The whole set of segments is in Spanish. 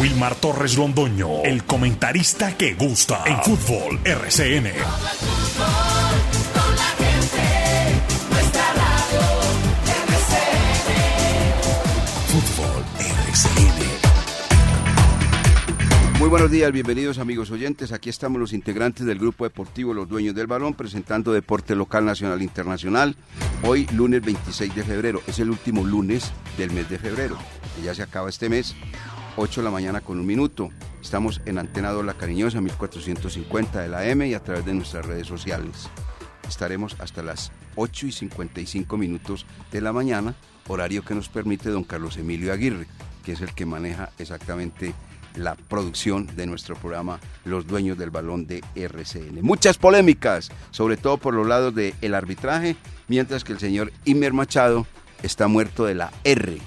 Wilmar Torres Londoño, el comentarista que gusta en fútbol RCN. Fútbol RCN. Muy buenos días, bienvenidos amigos oyentes. Aquí estamos los integrantes del grupo deportivo Los Dueños del Balón presentando deporte local, nacional internacional. Hoy, lunes 26 de febrero, es el último lunes del mes de febrero, que ya se acaba este mes, 8 de la mañana con un minuto. Estamos en Antena La Cariñosa, 1450 de la M y a través de nuestras redes sociales. Estaremos hasta las 8 y 55 minutos de la mañana, horario que nos permite don Carlos Emilio Aguirre, que es el que maneja exactamente la producción de nuestro programa Los Dueños del Balón de RCN. Muchas polémicas, sobre todo por los lados del arbitraje, mientras que el señor Imer Machado está muerto de la R.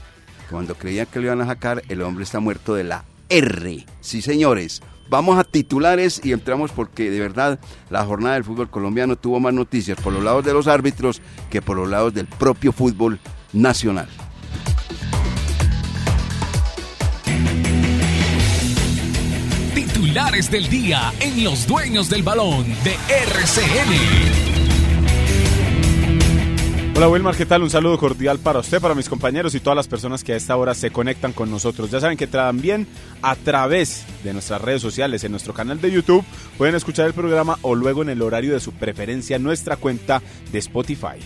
Cuando creían que lo iban a sacar, el hombre está muerto de la R. Sí, señores. Vamos a titulares y entramos porque de verdad la jornada del fútbol colombiano tuvo más noticias por los lados de los árbitros que por los lados del propio fútbol nacional. Titulares del día en Los Dueños del Balón de RCN. Hola Wilmar, ¿qué tal? Un saludo cordial para usted, para mis compañeros y todas las personas que a esta hora se conectan con nosotros. Ya saben que también a través de nuestras redes sociales, en nuestro canal de YouTube, pueden escuchar el programa o luego en el horario de su preferencia en nuestra cuenta de Spotify.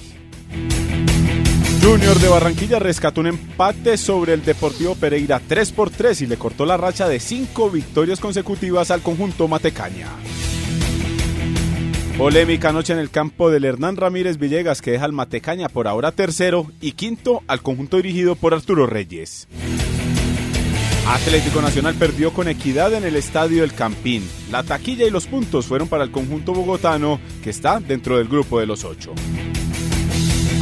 Junior de Barranquilla rescató un empate sobre el Deportivo Pereira 3 por 3 y le cortó la racha de 5 victorias consecutivas al conjunto Matecaña. Polémica noche en el campo del Hernán Ramírez Villegas que deja al Matecaña por ahora tercero y quinto al conjunto dirigido por Arturo Reyes. Atlético Nacional perdió con equidad en el estadio El Campín. La taquilla y los puntos fueron para el conjunto bogotano que está dentro del grupo de los ocho.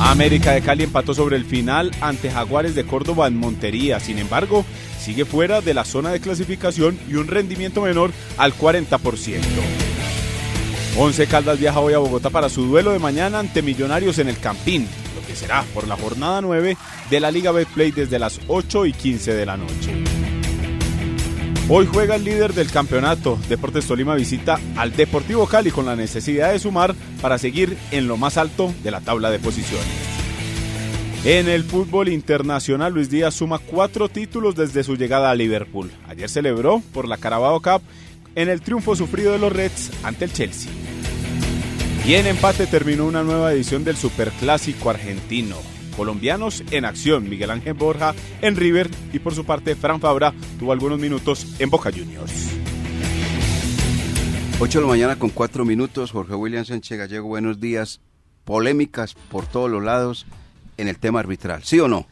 América de Cali empató sobre el final ante Jaguares de Córdoba en Montería. Sin embargo, sigue fuera de la zona de clasificación y un rendimiento menor al 40%. Once Caldas viaja hoy a Bogotá para su duelo de mañana ante Millonarios en el Campín, lo que será por la jornada 9 de la Liga Betplay desde las 8 y 15 de la noche. Hoy juega el líder del campeonato. Deportes Tolima visita al Deportivo Cali con la necesidad de sumar para seguir en lo más alto de la tabla de posiciones. En el fútbol internacional, Luis Díaz suma cuatro títulos desde su llegada a Liverpool. Ayer celebró por la Carabao Cup en el triunfo sufrido de los Reds ante el Chelsea. Y en empate terminó una nueva edición del Superclásico argentino colombianos en acción. Miguel Ángel Borja en River y por su parte Fran Fabra tuvo algunos minutos en Boca Juniors. 8 de la mañana con 4 minutos. Jorge William Sánchez Gallego, buenos días. Polémicas por todos los lados en el tema arbitral, ¿sí o no?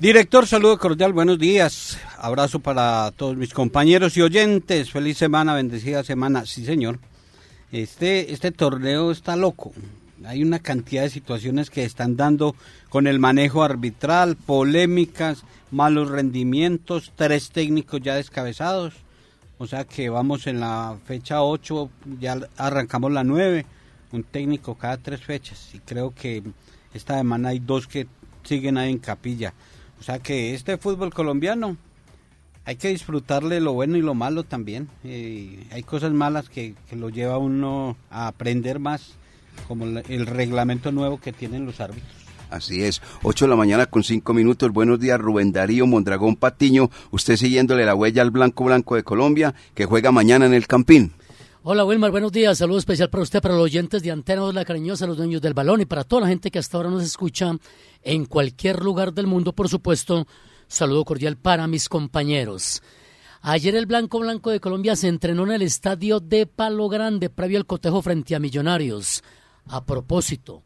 Director, saludo cordial, buenos días. Abrazo para todos mis compañeros y oyentes. Feliz semana, bendecida semana. Sí, señor. Este, este torneo está loco. Hay una cantidad de situaciones que están dando con el manejo arbitral, polémicas, malos rendimientos, tres técnicos ya descabezados. O sea que vamos en la fecha 8, ya arrancamos la 9, un técnico cada tres fechas. Y creo que esta semana hay dos que siguen ahí en capilla. O sea que este fútbol colombiano hay que disfrutarle lo bueno y lo malo también. Eh, hay cosas malas que, que lo lleva uno a aprender más, como el reglamento nuevo que tienen los árbitros. Así es, 8 de la mañana con 5 minutos. Buenos días, Rubén Darío Mondragón Patiño. Usted siguiéndole la huella al Blanco Blanco de Colombia, que juega mañana en el Campín. Hola Wilmar, buenos días. Saludo especial para usted, para los oyentes de Antena de la Cariñosa, los dueños del balón y para toda la gente que hasta ahora nos escucha en cualquier lugar del mundo, por supuesto. Saludo cordial para mis compañeros. Ayer el Blanco Blanco de Colombia se entrenó en el estadio de Palo Grande previo al cotejo frente a Millonarios. A propósito,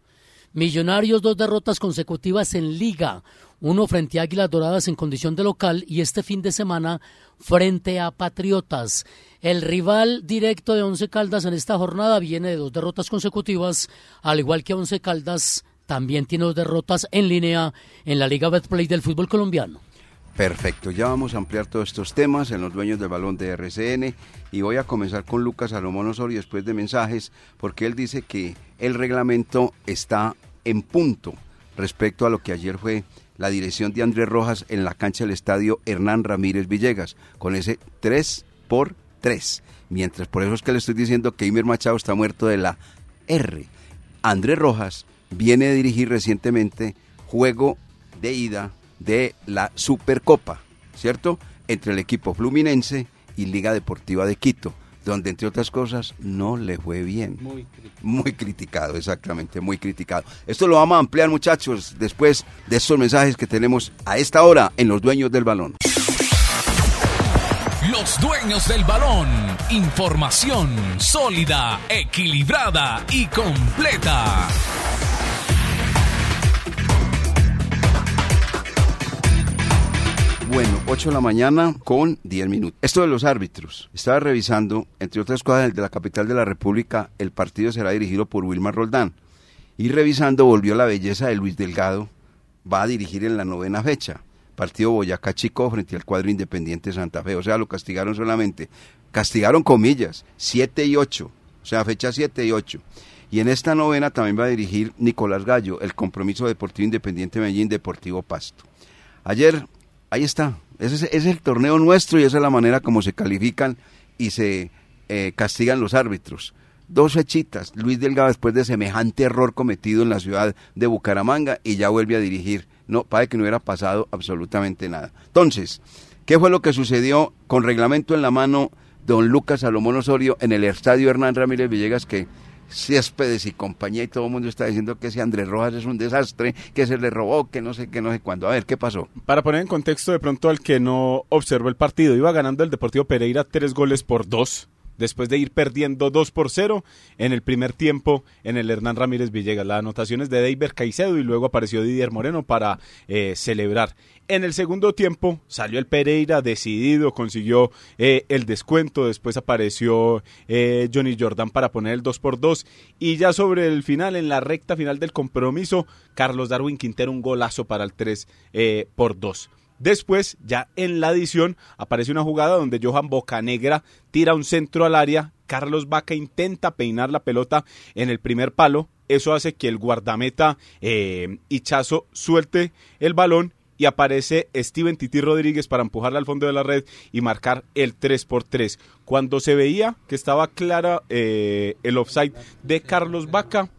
Millonarios dos derrotas consecutivas en liga, uno frente a Águilas Doradas en condición de local y este fin de semana frente a Patriotas. El rival directo de Once Caldas en esta jornada viene de dos derrotas consecutivas, al igual que Once Caldas también tiene dos derrotas en línea en la Liga Betplay del fútbol colombiano. Perfecto, ya vamos a ampliar todos estos temas en los dueños del balón de RCN y voy a comenzar con Lucas Salomón Osorio después de mensajes porque él dice que el reglamento está en punto respecto a lo que ayer fue la dirección de Andrés Rojas en la cancha del estadio Hernán Ramírez Villegas, con ese 3 por 3. Mientras por eso es que le estoy diciendo que Imer Machado está muerto de la R. Andrés Rojas viene a dirigir recientemente juego de ida de la Supercopa, ¿cierto? Entre el equipo fluminense y Liga Deportiva de Quito, donde entre otras cosas no le fue bien. Muy criticado. Muy criticado, exactamente, muy criticado. Esto lo vamos a ampliar muchachos después de estos mensajes que tenemos a esta hora en los dueños del balón. Los dueños del balón. Información sólida, equilibrada y completa. Bueno, 8 de la mañana con 10 minutos. Esto de los árbitros. Estaba revisando, entre otras cosas, el de la capital de la República, el partido será dirigido por Wilmar Roldán. Y revisando, volvió la belleza de Luis Delgado. Va a dirigir en la novena fecha. Partido Boyacá Chico frente al cuadro Independiente Santa Fe. O sea, lo castigaron solamente. Castigaron comillas, 7 y 8. O sea, fecha 7 y 8. Y en esta novena también va a dirigir Nicolás Gallo, el compromiso deportivo Independiente Medellín Deportivo Pasto. Ayer ahí está. Ese es, el torneo nuestro y esa es la manera como se califican y se eh, castigan los árbitros. Dos fechitas. Luis Delgado después de semejante error cometido en la ciudad de Bucaramanga y ya vuelve a dirigir. No, para que no hubiera pasado absolutamente nada. Entonces, ¿qué fue lo que sucedió con reglamento en la mano don Lucas Salomón Osorio en el estadio Hernán Ramírez Villegas que Céspedes y compañía y todo el mundo está diciendo que ese Andrés Rojas es un desastre, que se le robó, que no sé qué, no sé cuándo. A ver, ¿qué pasó? Para poner en contexto de pronto al que no observó el partido, iba ganando el Deportivo Pereira tres goles por dos después de ir perdiendo 2 por 0 en el primer tiempo en el Hernán Ramírez Villegas. Las anotaciones de Deiber Caicedo y luego apareció Didier Moreno para eh, celebrar. En el segundo tiempo salió el Pereira decidido, consiguió eh, el descuento, después apareció eh, Johnny Jordan para poner el 2 por 2 y ya sobre el final, en la recta final del compromiso, Carlos Darwin Quintero un golazo para el 3 por 2. Después, ya en la adición, aparece una jugada donde Johan Bocanegra tira un centro al área, Carlos Vaca intenta peinar la pelota en el primer palo, eso hace que el guardameta eh, Hichazo suelte el balón y aparece Steven Titi Rodríguez para empujarla al fondo de la red y marcar el 3 por 3. Cuando se veía que estaba clara eh, el offside de Carlos Vaca,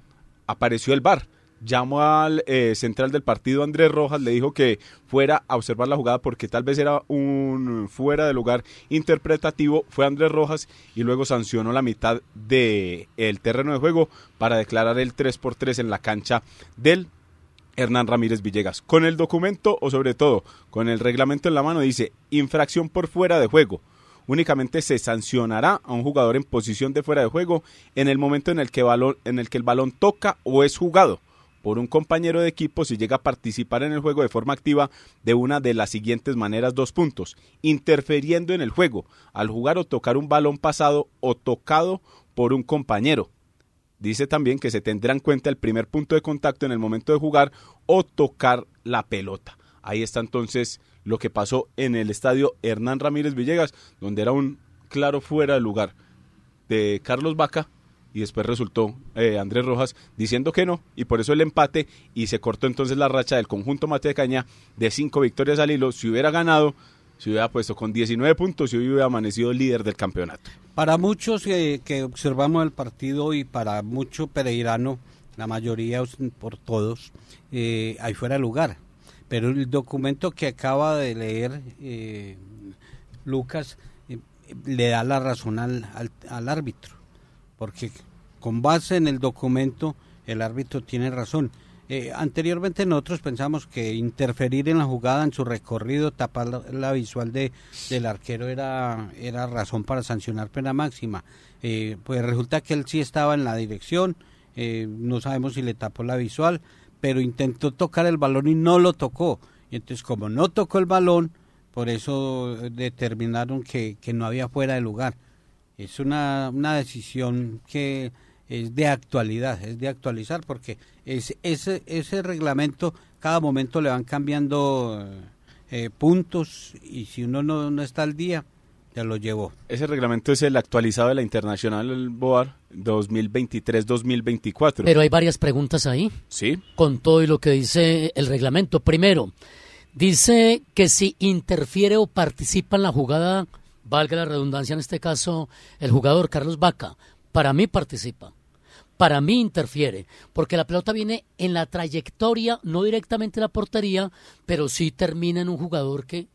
apareció el VAR llamó al eh, central del partido Andrés Rojas, le dijo que fuera a observar la jugada porque tal vez era un fuera de lugar interpretativo, fue Andrés Rojas y luego sancionó la mitad del el terreno de juego para declarar el 3 por 3 en la cancha del Hernán Ramírez Villegas. Con el documento o sobre todo con el reglamento en la mano dice infracción por fuera de juego únicamente se sancionará a un jugador en posición de fuera de juego en el momento en el que, el, el balón toca o es jugado por un compañero de equipo si llega a participar en el juego de forma activa de una de las siguientes maneras, dos puntos, interfiriendo en el juego, al jugar o tocar un balón pasado o tocado por un compañero. Dice también que se tendrá en cuenta el primer punto de contacto en el momento de jugar o tocar la pelota. Ahí está entonces lo que pasó en el estadio Hernán Ramírez Villegas, donde era un claro fuera de lugar de Carlos Vaca y después resultó eh, Andrés Rojas diciendo que no y por eso el empate y se cortó entonces la racha del conjunto Mate de Caña de cinco victorias al hilo. Si hubiera ganado, se hubiera puesto con 19 puntos y hubiera amanecido líder del campeonato. Para muchos eh, que observamos el partido y para mucho pereirano, la mayoría por todos, eh, ahí fuera lugar. Pero el documento que acaba de leer eh, Lucas le da la razón al, al árbitro porque con base en el documento el árbitro tiene razón. Eh, anteriormente nosotros pensamos que interferir en la jugada, en su recorrido, tapar la, visual de, del arquero era, era razón para sancionar pena máxima. Eh, pues resulta que él sí estaba en la dirección, eh, no sabemos si le tapó la visual, pero intentó tocar el balón y no lo tocó. Y entonces como no tocó el balón, por eso determinaron que, que no había fuera de lugar. Es una, una decisión que es de actualidad, es de actualizar, porque es, ese, ese reglamento cada momento le van cambiando eh, puntos y si uno no, no, está al día, se lo llevó. Ese reglamento es el actualizado de la Internacional Board 2023-2024. Pero hay varias preguntas ahí. Sí. Con todo y lo que dice el reglamento. Primero, dice que si interfiere o participa en la jugada, valga la redundancia en este caso, el jugador Carlos Vaca, para mí participa. Para mí interfiere, porque la pelota viene en la trayectoria, no directamente en la portería, pero sí termina en un jugador que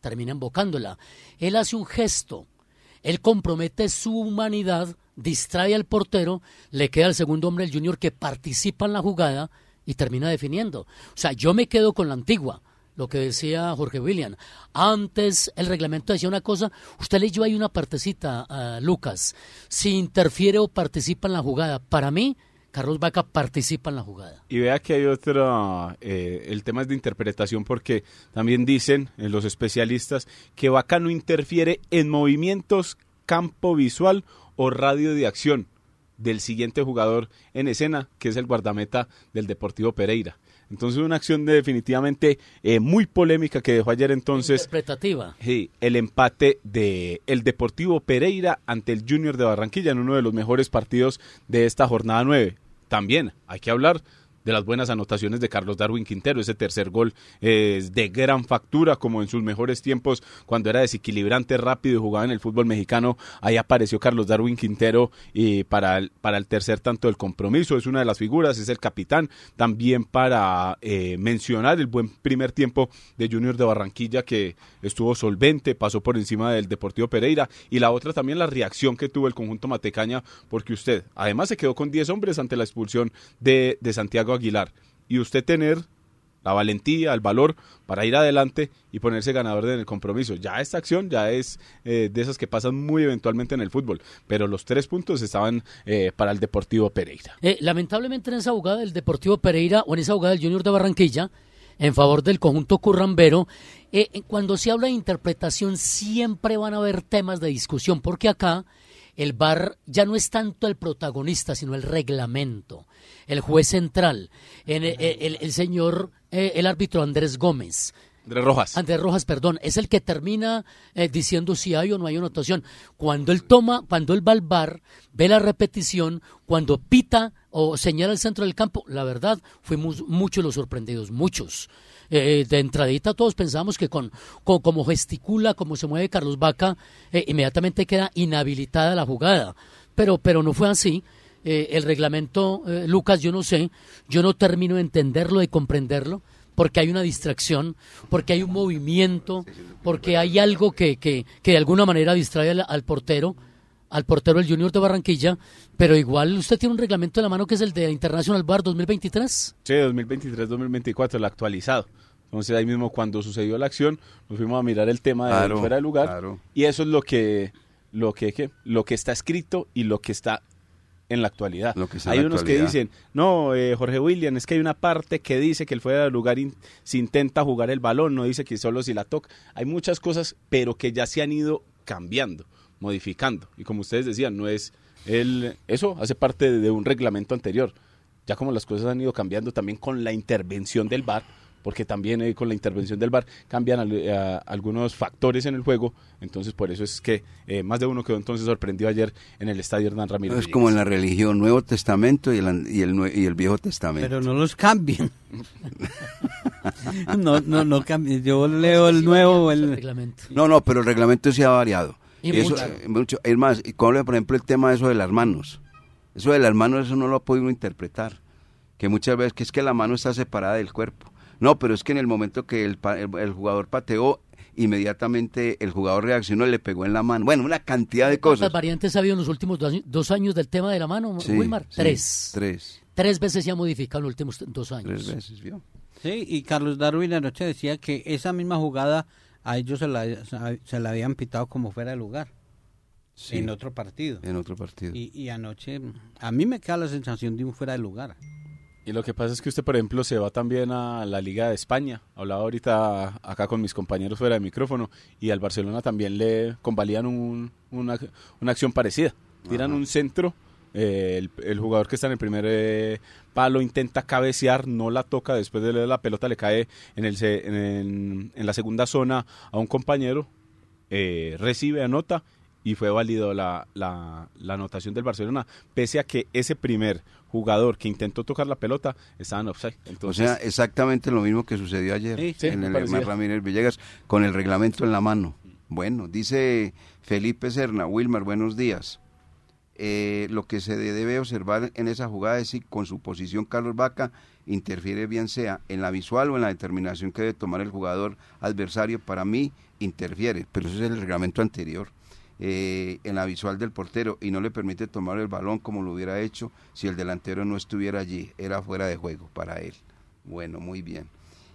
termina invocándola. Él hace un gesto, él compromete su humanidad, distrae al portero, le queda al segundo hombre, el junior, que participa en la jugada y termina definiendo. O sea, yo me quedo con la antigua, lo que decía Jorge William. Antes el reglamento decía una cosa, usted leyó ahí una partecita, uh, Lucas, si interfiere o participa en la jugada. Para mí, Carlos Vaca participa en la jugada. Y vea que hay otro, eh, el tema es de interpretación porque también dicen eh, los especialistas que Vaca no interfiere en movimientos, campo visual o radio de acción del siguiente jugador en escena, que es el guardameta del Deportivo Pereira. Entonces una acción definitivamente eh, muy polémica que dejó ayer entonces interpretativa. Sí, el empate de el Deportivo Pereira ante el Junior de Barranquilla en uno de los mejores partidos de esta jornada 9. También hay que hablar de las buenas anotaciones de Carlos Darwin Quintero. Ese tercer gol es de gran factura, como en sus mejores tiempos, cuando era desequilibrante, rápido y jugaba en el fútbol mexicano. Ahí apareció Carlos Darwin Quintero para el, para el tercer tanto del compromiso. Es una de las figuras, es el capitán. También para eh, mencionar el buen primer tiempo de Junior de Barranquilla, que estuvo solvente, pasó por encima del Deportivo Pereira. Y la otra también la reacción que tuvo el conjunto Matecaña, porque usted además se quedó con 10 hombres ante la expulsión de, de Santiago Aguilar y usted tener la valentía, el valor para ir adelante y ponerse ganador en el compromiso. Ya esta acción ya es eh, de esas que pasan muy eventualmente en el fútbol, pero los tres puntos estaban eh, para el Deportivo Pereira. Eh, lamentablemente en esa jugada del Deportivo Pereira o en esa jugada del Junior de Barranquilla, en favor del conjunto currambero, cuando se habla de interpretación siempre van a haber temas de discusión, porque acá el VAR ya no es tanto el protagonista, sino el reglamento, el juez central, el, el, el señor, eh, el árbitro Andrés Gómez. Andrés Rojas. Andrés Rojas, perdón, es el que termina eh, diciendo si hay o no hay anotación. Cuando él toma, cuando él va al bar, ve la repetición, cuando pita o señala el centro del campo, la verdad, fuimos muchos los sorprendidos, muchos. Eh, de entradita todos pensamos que con, con, como gesticula, como se mueve Carlos Vaca, eh, inmediatamente queda inhabilitada la jugada. Pero, pero no fue así. Eh, el reglamento, eh, Lucas, yo no sé, yo no termino de entenderlo, de comprenderlo, porque hay una distracción, porque hay un movimiento, porque hay algo que, que, que de alguna manera distrae al, al portero al portero del Junior de Barranquilla, pero igual usted tiene un reglamento en la mano que es el de International Bar 2023. Sí, 2023-2024, el actualizado. Entonces ahí mismo cuando sucedió la acción, nos fuimos a mirar el tema de Claro, fuera de lugar claro. y eso es lo que lo que lo que está escrito y lo que está en la actualidad. Lo que hay la unos actualidad. que dicen, no, eh, Jorge William, es que hay una parte que dice que el fuera de lugar in- si intenta jugar el balón, no dice que solo si la toca. Hay muchas cosas, pero que ya se han ido cambiando, modificando. Y como ustedes decían, no es el, eso hace parte de, de un reglamento anterior. Ya como las cosas han ido cambiando también con la intervención del VAR, porque también eh, con la intervención del VAR cambian al- eh, a- algunos factores en el juego, entonces por eso es que eh, más de uno quedó entonces sorprendido ayer en el estadio Hernán Ramírez. Es como en la religión, Nuevo Testamento y el, y el, nue- y el Viejo Testamento. Pero no los cambien. no, no, no cambien. Yo leo el nuevo, El el... reglamento. No, no, pero el reglamento sí ha variado. Y eso, mucho. mucho. Es más, y cuando habla, por ejemplo, el tema de eso de las manos. Eso de las manos, eso no lo ha podido interpretar. Que muchas veces que es que la mano está separada del cuerpo. No, pero es que en el momento que el, pa- el- el jugador pateó, inmediatamente el jugador reaccionó y le pegó en la mano. Bueno, una cantidad de ¿Cuántas cosas. variantes ha habido en los últimos dos años, dos años del tema de la mano, Sí, Wilmar? sí, tres. Tres. Tres veces se ha modificado en los últimos dos años. Tres veces, ¿vio? Sí, y Carlos Darwin anoche decía que esa misma jugada a ellos se la, se la habían pitado como fuera de lugar Sí, en otro partido. en otro partido. Y, y anoche a mí me queda la sensación de un fuera de lugar. Y lo que pasa es que usted, por ejemplo, se va también a la Liga de España. Hablaba ahorita acá con mis compañeros fuera de micrófono y al Barcelona también le convalían un- una, una acción parecida. Tiran Ajá. un centro, eh, el, el jugador que está en el primer eh, palo intenta cabecear, no la toca, después de la pelota le cae en, el, en, en la segunda zona a un compañero. eh, recibe, anota y fue válido la, la, la, anotación del Barcelona, pese a que ese primer jugador que intentó tocar la pelota estaba en offside. Entonces, o sea, exactamente lo mismo que sucedió ayer en el Hermán Ramírez Villegas, con el reglamento en la mano. Bueno, dice Felipe Serna, Wilmar, buenos días. Eh, lo que se debe observar en esa jugada es si con su posición Carlos Vaca interfiere bien sea en la visual o en la determinación que debe tomar el jugador adversario. Para mí interfiere, pero ese es el reglamento anterior. Eh, en la visual del portero y no le permite tomar el balón como lo hubiera hecho si el delantero no estuviera allí, era fuera de juego para él. Bueno, muy bien.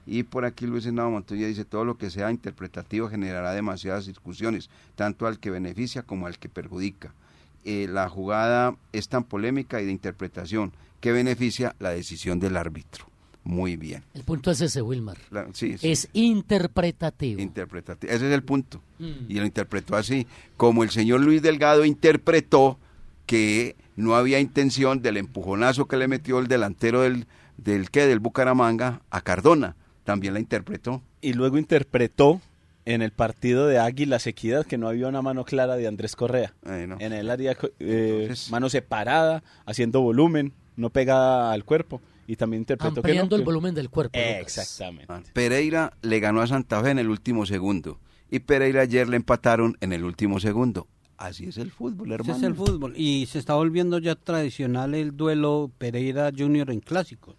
Y por aquí Luis Henao Montoya dice, todo lo que sea interpretativo generará demasiadas discusiones, tanto al que beneficia como al que perjudica. Eh, la jugada es tan polémica y de interpretación que beneficia la decisión del árbitro. Muy bien. El punto es ese, Wilmar. Es interpretativo. Interpretativo. Ese es el punto. Mm. Y lo interpretó así. Como el señor Luis Delgado interpretó que no había intención del empujonazo que le metió el delantero del, del ¿qué? del Bucaramanga a Cardona. También la interpretó. Y luego interpretó en el partido de Águilas Equidad que no había una mano clara de Andrés Correa. En el área, eh, mano separada, haciendo volumen, no pegada al cuerpo y también interpretó Ampliando que el volumen del cuerpo. Exactamente. Ah, Pereira le ganó a Santa Fe en el último segundo y Pereira ayer le empataron en el último segundo. Así es el fútbol, hermano. Así es el fútbol y se está volviendo ya tradicional el duelo Pereira Junior en clásicos.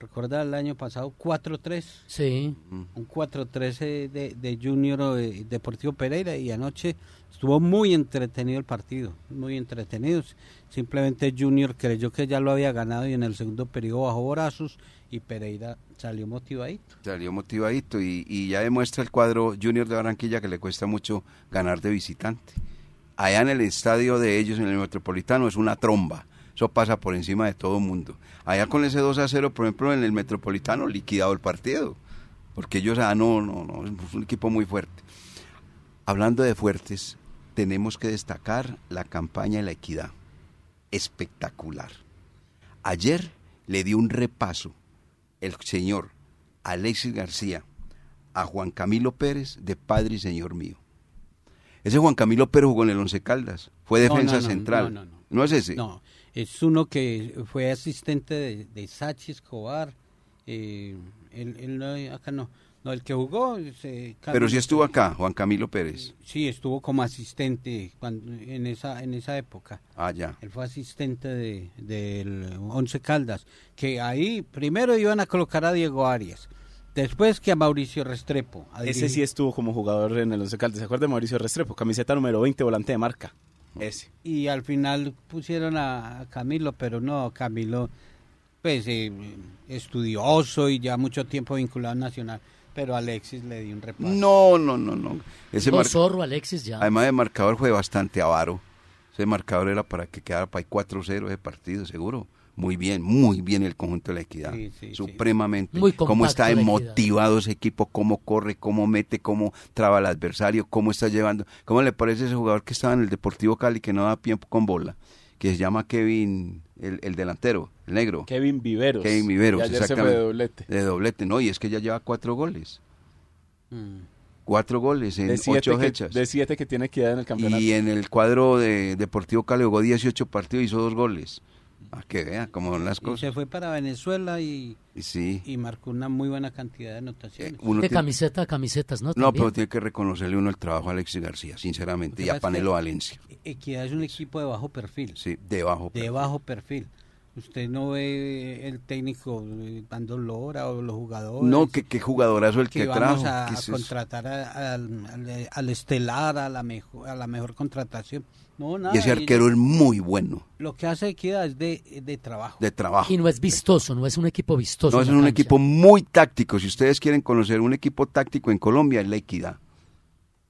Recuerda el año pasado 4-3. Sí. Un 4-3 eh, de, de, Junior eh, Deportivo Pereira y anoche estuvo muy entretenido el partido, muy entretenido. Simplemente Junior creyó que ya lo había ganado y en el segundo periodo bajó brazos y Pereira salió motivadito. Salió motivadito y, y ya demuestra el cuadro Junior de Barranquilla que le cuesta mucho ganar de visitante. Allá en el estadio de ellos, en el Metropolitano, es una tromba eso pasa por encima de todo el mundo. Allá con ese 2 a 0, por ejemplo, en el Metropolitano, liquidado el partido. Porque ellos, ah, no, no, no, es un equipo muy fuerte. Hablando de fuertes, tenemos que destacar la campaña de la equidad. Espectacular. Ayer le dio un repaso el señor Alexis García a Juan Camilo Pérez de Padre y Señor mío. Ese Juan Camilo Pérez jugó en el Once Caldas, fue defensa central. No, no, es ese? No, es uno que fue asistente de, de Sachi Escobar. Eh, él, acá no. No, el que jugó. Pero sí estuvo acá, Juan Camilo Pérez. Sí, estuvo como asistente cuando, en, esa, en esa época. Ah, ya. Él fue asistente del de, Once Caldas. Que ahí primero iban a colocar a Diego Arias. Después que a Mauricio Restrepo. Ese sí estuvo como jugador en el Once Caldas. ¿Se acuerda de Mauricio Restrepo? Camiseta número 20, volante de marca. Ese. Y al final pusieron a Camilo, pero no, Camilo, pues eh, estudioso y ya mucho tiempo vinculado a Nacional. Pero Alexis le dio un repaso. No, no, no, no. Ese zorro, Alexis ya. Además de marcador fue bastante avaro. Ese marcador era para que quedara para 4-0 ese partido, seguro muy bien, muy bien el conjunto de la equidad. supremamente. cómo está motivado ese equipo, cómo corre, cómo mete, cómo traba al adversario, cómo está llevando. ¿Cómo le parece ese jugador que estaba en el Deportivo Cali que no da tiempo con bola? Que se llama Kevin, el, delantero, el negro. Kevin Viveros. Kevin Viveros, exactamente. de doblete. De doblete, no, y es que ya lleva cuatro goles. Mm. Cuatro goles en ocho fechas. De siete que tiene que dar en el campeonato. Y en el cuadro de Deportivo Cali jugó 18 partidos y hizo dos goles. A que vea cómo son las cosas. se fue para Venezuela y, sí. y marcó una muy buena cantidad de anotaciones. de camiseta a camisetas, ¿no? No, pero tiene que reconocerle uno el trabajo a Alexis García, sinceramente, y a Panelo Valencia. Equidad es un equipo de bajo perfil. Sí, de bajo perfil. De bajo perfil. Usted no ve el técnico dando lora o los jugadores. No, que qué jugadorazo el que, que vamos a, contratar al, estelar, a la mejor, a la mejor contratación. No, nada, y ese arquero es muy bueno. Lo que hace Equidad es de, de, trabajo. De trabajo. Y no es vistoso, no es un equipo vistoso. No, es un equipo muy táctico. Si ustedes quieren conocer un equipo táctico en Colombia, es la Equidad.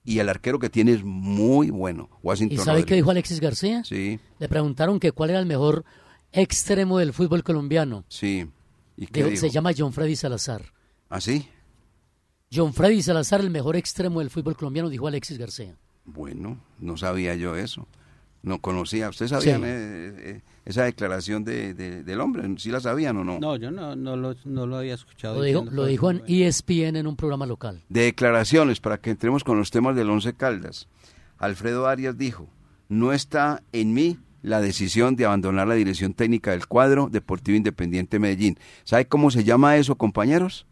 Y el arquero que tiene es muy bueno. Washington ¿Y sabe qué dijo Alexis García? Sí. Le preguntaron que cuál era el mejor extremo del fútbol colombiano. Sí. ¿Y Se llama John Freddy Salazar. ¿Ah, sí? John Freddy Salazar, el mejor extremo del fútbol colombiano, dijo Alexis García. Bueno, no sabía yo eso. No conocía. ¿Ustedes sabían Sí. eh, esa declaración de, de- del hombre? ¿Sí la sabían o no? No, yo no, no, lo, no lo había escuchado. Lo dijo, lo dijo en ESPN en un programa local. De declaraciones, para que entremos con los temas del Once Caldas. Alfredo Arias dijo, no está en mí la decisión de abandonar la dirección técnica del cuadro Deportivo Independiente Medellín. ¿Sabe cómo se llama eso, compañeros?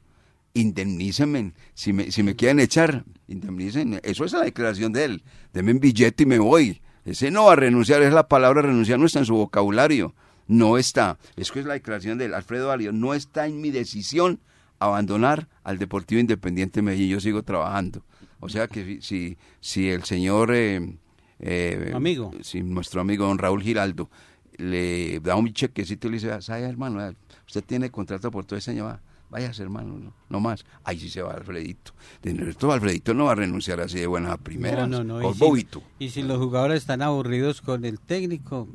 Indemnícenme. Si me, si me quieren echar, indemnícenme. Eso es la declaración de él. Deme un billete y me voy. Ese no va a renunciar, es la palabra renunciar, no está en su vocabulario. No está. Es que es la declaración de. Alfredo Arias, no está en mi decisión abandonar al Deportivo Independiente Medellín. Yo sigo trabajando. O sea que si, si el señor... eh, eh, Amigo. Si nuestro amigo don Raúl Giraldo le da un chequecito y le dice, ¿sabe hermano? Usted tiene contrato por todo ese año, va, váyase hermano, no, no más. Ahí sí se va Alfredito. De nuestro Alfredito no va a renunciar así de buena primera. No, no, no. Por Y si- bobito. Y si los jugadores están aburridos con el técnico,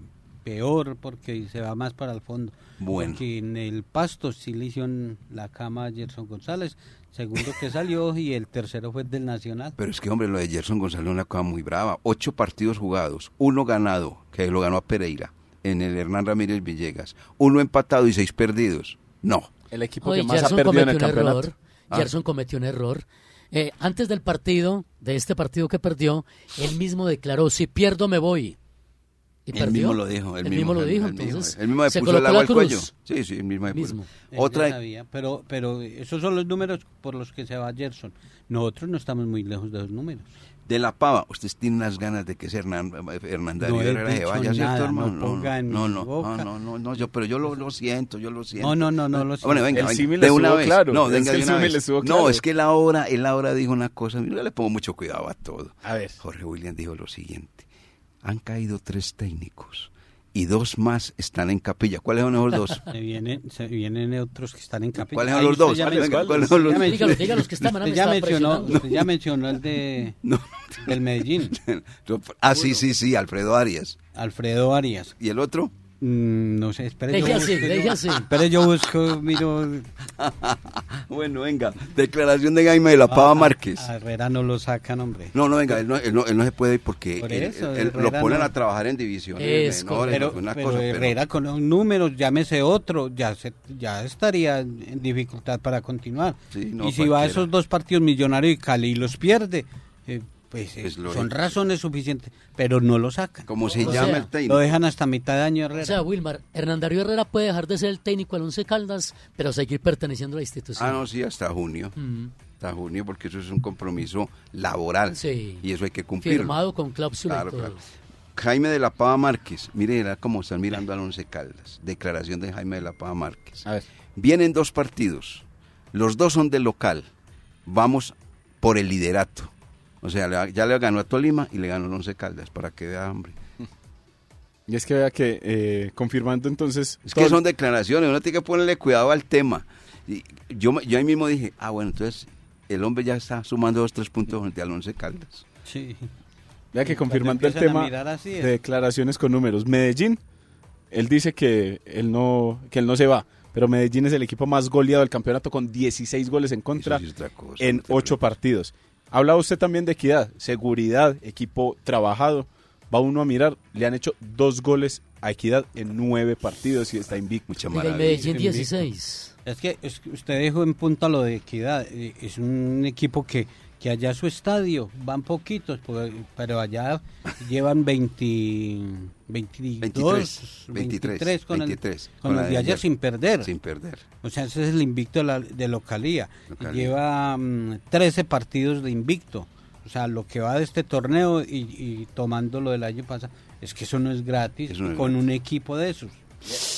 peor porque se va más para el fondo. Bueno. Porque en el pasto sí le hicieron la cama a Gerson González, segundo que salió y el tercero fue el del Nacional. Pero es que, hombre, lo de Gerson González es una cosa muy brava. Ocho partidos jugados, uno ganado, que lo ganó a Pereira, en el Hernán Ramírez Villegas. Uno empatado y seis perdidos. No. El equipo Oye, que más ha Gerson perdido en cometió el un campeonato. error. Ah. Gerson cometió un error. Eh, antes del partido, de este partido que perdió, él mismo declaró, si pierdo me voy. Y Él perdió. mismo lo dijo. Él Él mismo lo dijo, él mismo. entonces. Él mismo le se puso el agua al cuello. Sí, sí, él mismo le puso. Mismo. Otra, sabía, pero, pero esos son los números por los que se va Gerson. Nosotros no estamos muy lejos de los números. De la pava, ustedes tienen unas ganas de que ese Hernán, Hernán Darío No he Herrera se dicho vaya, ¿cierto, nada, hermano? no no, no, no, no, no, no, yo, pero yo lo, lo siento, yo lo siento. No, no, no, no lo Bueno, siento. venga, El venga, símil de estuvo una vez. claro, No, es venga que de el una vez. No, es que la hora, él ahora dijo una cosa, yo le pongo mucho cuidado a todo. A ver. Jorge William dijo lo siguiente, han caído tres técnicos y dos más están en capilla. ¿Cuáles son los dos? Se vienen, se vienen otros que están en capilla. ¿Cuáles son los dos? ya mencionó- ¿cuáles son los ya dos? mencionó- usted ya el de No. del Medellín, ah, sí, sí, sí, Alfredo Arias. Alfredo Arias. ¿Y el otro? Mm, no sé, espere yo así, busco, yo- espere busco, miro Bueno, venga, declaración de Jaime de la Pava a- Márquez. A Herrera no lo sacan, hombre. No, no, venga, él no, él no, él no se puede ir porque Por él- eso, él- lo ponen no. a trabajar en divisiones Es menores, pero, una pero cosa, pero- Herrera con los números, llámese otro, ya se, ya estaría en dificultad para continuar. Sí, no, y si va a esos dos partidos Millonario y Cali y los pierde, eh, pues eh, Es lógico. son razones suficientes, pero no lo sacan. como se O llama sea, el técnico. Lo dejan hasta mitad de año Herrera. O sea, Wilmar, Hernán Darío Herrera puede dejar de ser el técnico al Once Caldas, pero seguir perteneciendo a la institución. Ah, no, sí, hasta junio. Hasta junio, porque eso es un compromiso laboral. Sí. Y eso hay que cumplirlo. Firmado con cláusula Claro, y todo. claro. Jaime de la Pava Márquez, mire, era como están mirando al Once Caldas. Declaración de Jaime de la Pava Márquez. A ver. Vienen dos partidos. Los dos son del local. Vamos por el liderato. O sea, le- ya le ganó a Tolima y le ganó al Once Caldas, para que vea, hombre. Y es que vea que, eh, confirmando entonces... Es que son declaraciones, uno tiene que ponerle cuidado al tema. Y yo, yo ahí mismo dije, ah, bueno, entonces el hombre ya está sumando dos, tres puntos frente al Once Caldas. Sí. Vea que confirmando el a tema así, de es- declaraciones con números. Medellín, él dice que él no que él no se va, pero Medellín es el equipo más goleado del campeonato con 16 goles en contra es otra cosa, en no te 8 preocupes. partidos. Habla usted también de equidad, seguridad, equipo trabajado. Va uno a mirar, le han hecho dos goles a equidad en 9 partidos y está invicto. Mucha maravilla. Medellín Invicto. 16. Es que, es que usted dejó en punto lo de equidad. eh, Es un equipo que, que allá su estadio van poquitos, pero allá llevan 20, 22, 23, 23 con, 23, el, con con la los de allá ayer. sin perder. Sin perder. O sea, ese es el invicto de, la, de localía. Localía. Lleva mm, 13 partidos de invicto. O sea, lo que va de este torneo y, y tomando lo del año pasado, es que eso no es gratis Eso no es con gratis. un equipo de esos.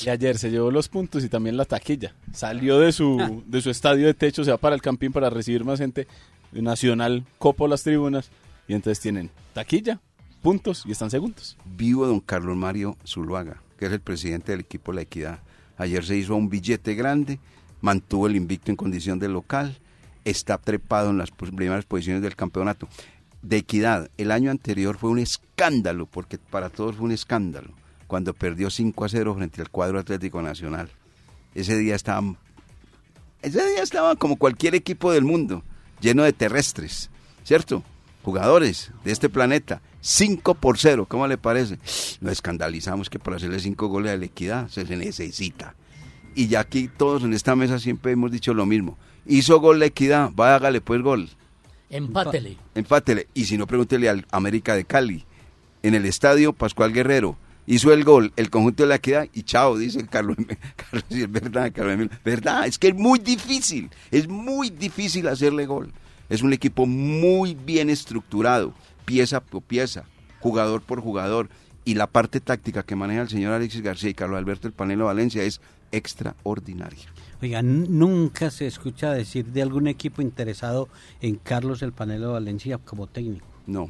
Y ayer se llevó los puntos y también la taquilla. Salió de Ah. su, de su estadio de techo, se va para el campín para recibir más gente. Nacional copo las tribunas y entonces tienen taquilla, puntos y están segundos. Vivo don Carlos Mario Zuluaga, que es el presidente del equipo La Equidad. Ayer se hizo un billete grande, mantuvo el invicto en condición de local, está trepado en las primeras posiciones del campeonato. De Equidad, el año anterior fue un escándalo, porque para todos fue un escándalo, cuando perdió 5 a 0 frente al cuadro Atlético Nacional. Ese día estaban, ese día estaba como cualquier equipo del mundo, lleno de terrestres, ¿cierto? jugadores de este planeta. 5 por 0, ¿cómo le parece? Nos escandalizamos que para hacerle 5 goles a la equidad se necesita. Y ya aquí todos en esta mesa siempre hemos dicho lo mismo. Hizo gol la equidad, vaya, hágale pues gol. Empátele. Empátele. Y si no, pregúntele al América de Cali. En el estadio Pascual Guerrero. Hizo el gol, el conjunto de la equidad y chao, dice Carlos. Carlos es verdad, Carlos Verdad, es que es muy difícil. Es muy difícil hacerle gol. Es un equipo muy bien estructurado, pieza por pieza, jugador por jugador. Y la parte táctica que maneja el señor Alexis García y Carlos Alberto El Panelo Valencia es extraordinaria. Oiga, nunca se escucha decir de algún equipo interesado en Carlos El Panelo Valencia como técnico. No.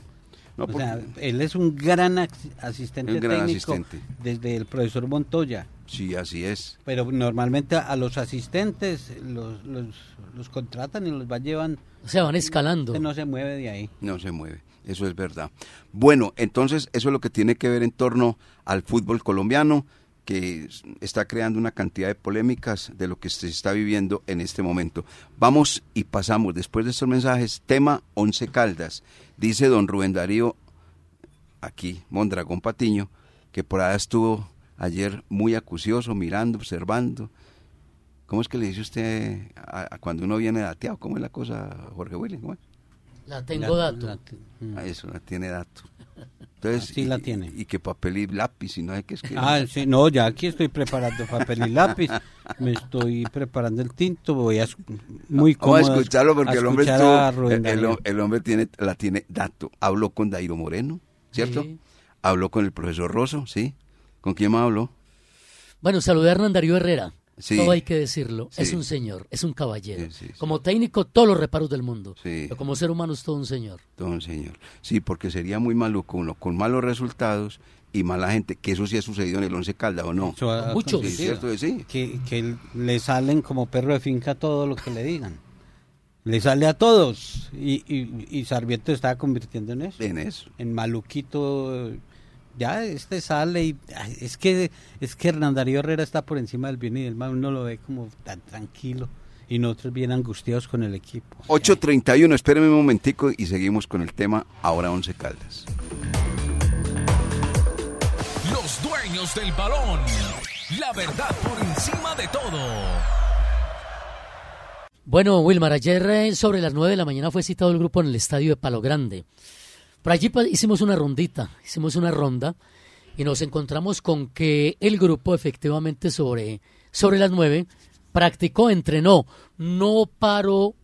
O sea, él es un gran asistente técnico desde el profesor Montoya. Sí, así es. Pero normalmente a los asistentes los, los, contratan y los van llevan. O sea, van escalando. No se mueve de ahí. No se mueve, eso es verdad. Bueno, entonces eso es lo que tiene que ver en torno al fútbol colombiano que está creando una cantidad de polémicas de lo que se está viviendo en este momento. Vamos y pasamos, después de estos mensajes, tema Once Caldas. Dice don Rubén Darío, aquí, Mondragón Patiño, que por allá estuvo ayer muy acucioso, mirando, observando. ¿Cómo es que le dice usted a, cuando uno viene dateado? ¿Cómo es la cosa, Jorge William? La tengo dato. Ah, eso, la tiene dato. Entonces, sí la tiene. Y, que papel y lápiz, y no hay que escribir. Ah, sí, no, ya aquí estoy preparando papel y lápiz. Me estoy preparando el tinto, voy a muy cómodo. Vamos a escucharlo porque el hombre el, hombre tiene la tiene dato. Habló con Dairo Moreno, ¿cierto? Habló con el profesor Rosso, ¿sí? ¿Con quién más habló? Bueno, saludé a Hernán Darío Herrera. Todo hay que decirlo. Es un señor, es un caballero. como técnico, todos los reparos del mundo. Pero como ser humano es todo un señor. Todo un señor. Sí, porque sería muy maluco uno con malos resultados y mala gente, que eso sí ha sucedido en el Once Calda, ¿o no? Muchos. Que, que le salen como perro de finca todo lo que le digan. Le sale a todos. Y, y, y Sarmiento está convirtiendo en eso. En eso. En maluquito ya este sale y es que es que Hernán Darío Herrera está por encima del bien y del mal, uno lo ve como tan tranquilo y nosotros bien angustiados con el equipo. 8.31, espéreme un momentico y seguimos con el tema ahora Once Caldas. Los dueños del balón, la verdad por encima de todo. Bueno, Wilmar, ayer eh, sobre las 9 de la mañana fue citado el grupo en el estadio de Palo Grande. Por allí hicimos una rondita, hicimos una ronda y nos encontramos con que el grupo efectivamente sobre, sobre las nueve practicó, entrenó, no paró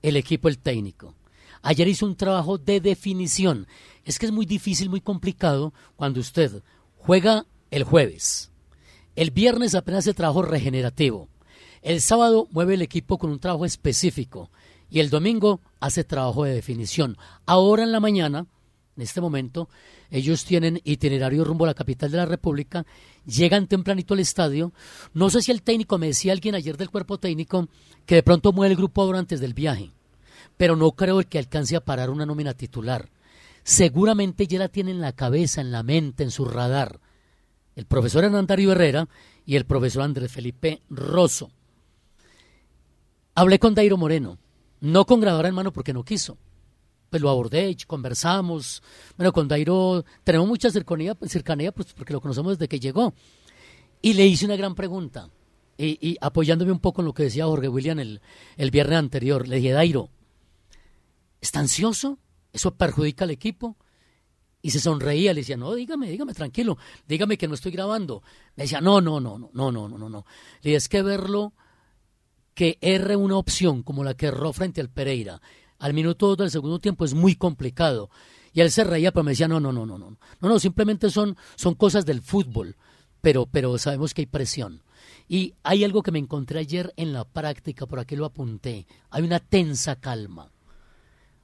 el equipo el técnico. Ayer hizo un trabajo de definición. Es que es muy difícil, muy complicado cuando usted juega el jueves. El viernes apenas el trabajo regenerativo. El sábado mueve el equipo con un trabajo específico. Y el domingo hace trabajo de definición. Ahora en la mañana en este momento, ellos tienen itinerario rumbo a la capital de la República, llegan tempranito al estadio. No sé si el técnico, me decía alguien ayer del cuerpo técnico, que de pronto mueve el grupo ahora antes del viaje, pero no creo que alcance a parar una nómina titular. Seguramente ya la tiene en la cabeza, en la mente, en su radar. El profesor Hernandario Herrera y el profesor Andrés Felipe Rosso. Hablé con Dairo Moreno, no con grabadora en mano porque no quiso pues lo abordé, conversamos. Bueno, con Dairo tenemos mucha cercanía, cercanía pues, porque lo conocemos desde que llegó. Y le hice una gran pregunta. Y, apoyándome un poco en lo que decía Jorge William el, el viernes anterior, le dije, Dairo, ¿está ansioso? ¿Eso perjudica al equipo? Y se sonreía, le decía, no, dígame, dígame, tranquilo, dígame que no estoy grabando. Me decía, no, no, no, no, no, no, no, no. Le dije, es que verlo que erre una opción como la que erró frente al Pereira al minuto del segundo tiempo es muy complicado. Y él se reía, pero me decía, no, no, no, no, no, no, no, simplemente son, son cosas del fútbol, pero, pero sabemos que hay presión. Y hay algo que me encontré ayer en la práctica, por aquí lo apunté, hay una tensa calma.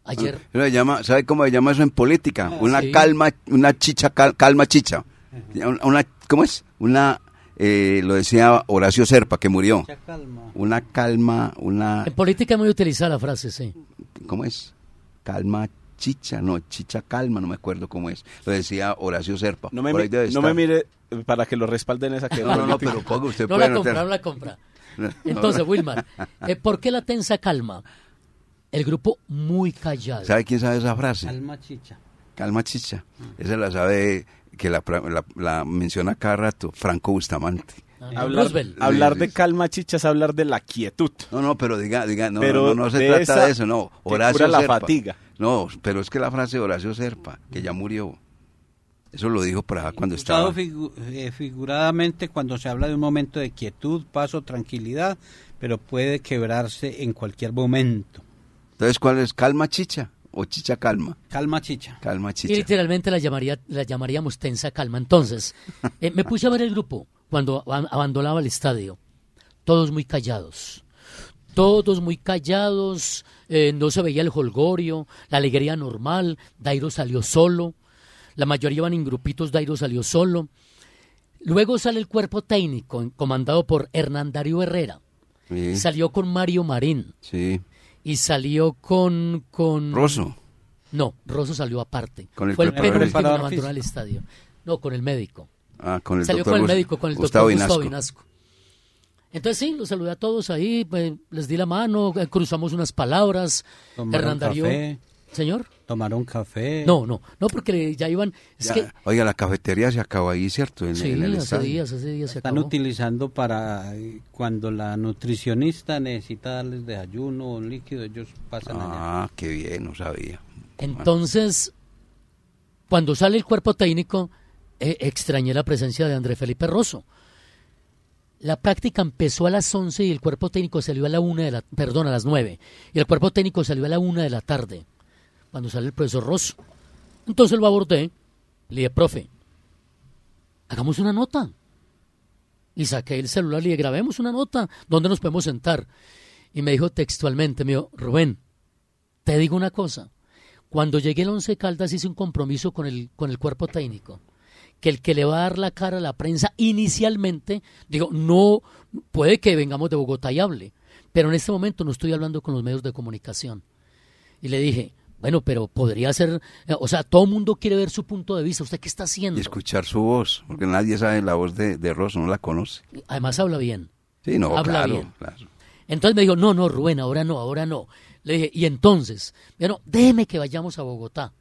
Ayer... Ah, llama, ¿Sabe cómo se llama eso en política? Ah, una calma, una chicha, calma chicha. Una, ¿Cómo es? Una eh, lo decía Horacio Serpa, que murió. Una calma, una... En política es muy utilizada la frase, sí. ¿Cómo es? Calma chicha, no, chicha calma, no me acuerdo cómo es. Lo decía Horacio Serpa. No me, no me mire para que lo respalden esa que No, no, no, pero ponga usted No la compra, no la compra. Entonces, Wilmar, eh, ¿por qué la tensa calma? El grupo muy callado. ¿Sabe quién sabe esa frase? Alma chicha. Calma chicha. Esa la sabe que la, la- la menciona cada rato Franco Bustamante. Ah, Hablar, hablar de calma, chicha, es hablar de la quietud. No, no, pero diga, diga, no, Pero no, no, no se de trata de eso, no. Horacio cura la Serpa. fatiga. No, pero es que la frase de Horacio Serpa, que ya murió, eso lo dijo para cuando estaba. figu- eh, figuradamente cuando se habla de un momento de quietud, paso, tranquilidad, pero puede quebrarse en cualquier momento. Entonces, ¿cuál es? ¿Calma chicha o chicha calma? Calma, chicha. Calma Y chicha. literalmente la, llamaría, la llamaríamos tensa calma. Entonces, eh, me puse a ver el grupo cuando ab- abandonaba el estadio. Todos muy callados. Todos muy callados. eh, no se veía el holgorio, la alegría normal. Dairo salió solo. La mayoría iban en grupitos, Dairo salió solo. Luego sale el cuerpo técnico, comandado por Hernán Darío Herrera. Sí, Salió con Mario Marín. sí. Y salió con... con Rosso. No, Rosso salió aparte. Con el Fue el penúltimo en físico. abandonar el estadio. No, con el médico. Ah, con el Salió doctor con el médico, con el Gustavo doctor Gustavo Vinasco. Vinasco. Entonces sí, los saludé a todos ahí, pues, les di la mano, eh, cruzamos unas palabras. Tomaron Hernán Darío- café. Señor, Tomaron café. no, no, no, porque ya iban. Es Ya, que Oiga, la cafetería se acabó ahí, ¿cierto? En, sí, en el hace estadio. días, hace días se Están acabó. utilizando para eh, cuando la nutricionista necesita darles desayuno o líquido, ellos pasan allá. Ah, qué bien, no sabía. Entonces, cuando sale el cuerpo técnico, eh, extrañé la presencia de André Felipe Rosso. La práctica empezó a las 11 y el cuerpo técnico salió a la una de la, perdón, a las 9. Y el cuerpo técnico salió a la una de la tarde, cuando sale el profesor Rosso. Entonces lo abordé, le dije, profe, hagamos una nota. Y saqué el celular y le dije, grabemos una nota, ¿dónde nos podemos sentar? Y me dijo textualmente, me dijo, Rubén, te digo una cosa, cuando llegué al Once Caldas hice un compromiso con el, con el cuerpo técnico, que el que le va a dar la cara a la prensa inicialmente, digo, no, puede que vengamos de Bogotá y hable, pero en este momento no estoy hablando con los medios de comunicación. Y le dije, bueno, pero podría ser, eh, o sea, todo el mundo quiere ver su punto de vista, ¿usted qué está haciendo? Y escuchar su voz, porque nadie sabe la voz de, de Rosso, no la conoce. Además habla bien. Sí, no, Habla claro, bien. claro. Entonces me dijo, no, no, Rubén, ahora no, ahora no. Le dije, y entonces, bueno, déjeme que vayamos a Bogotá.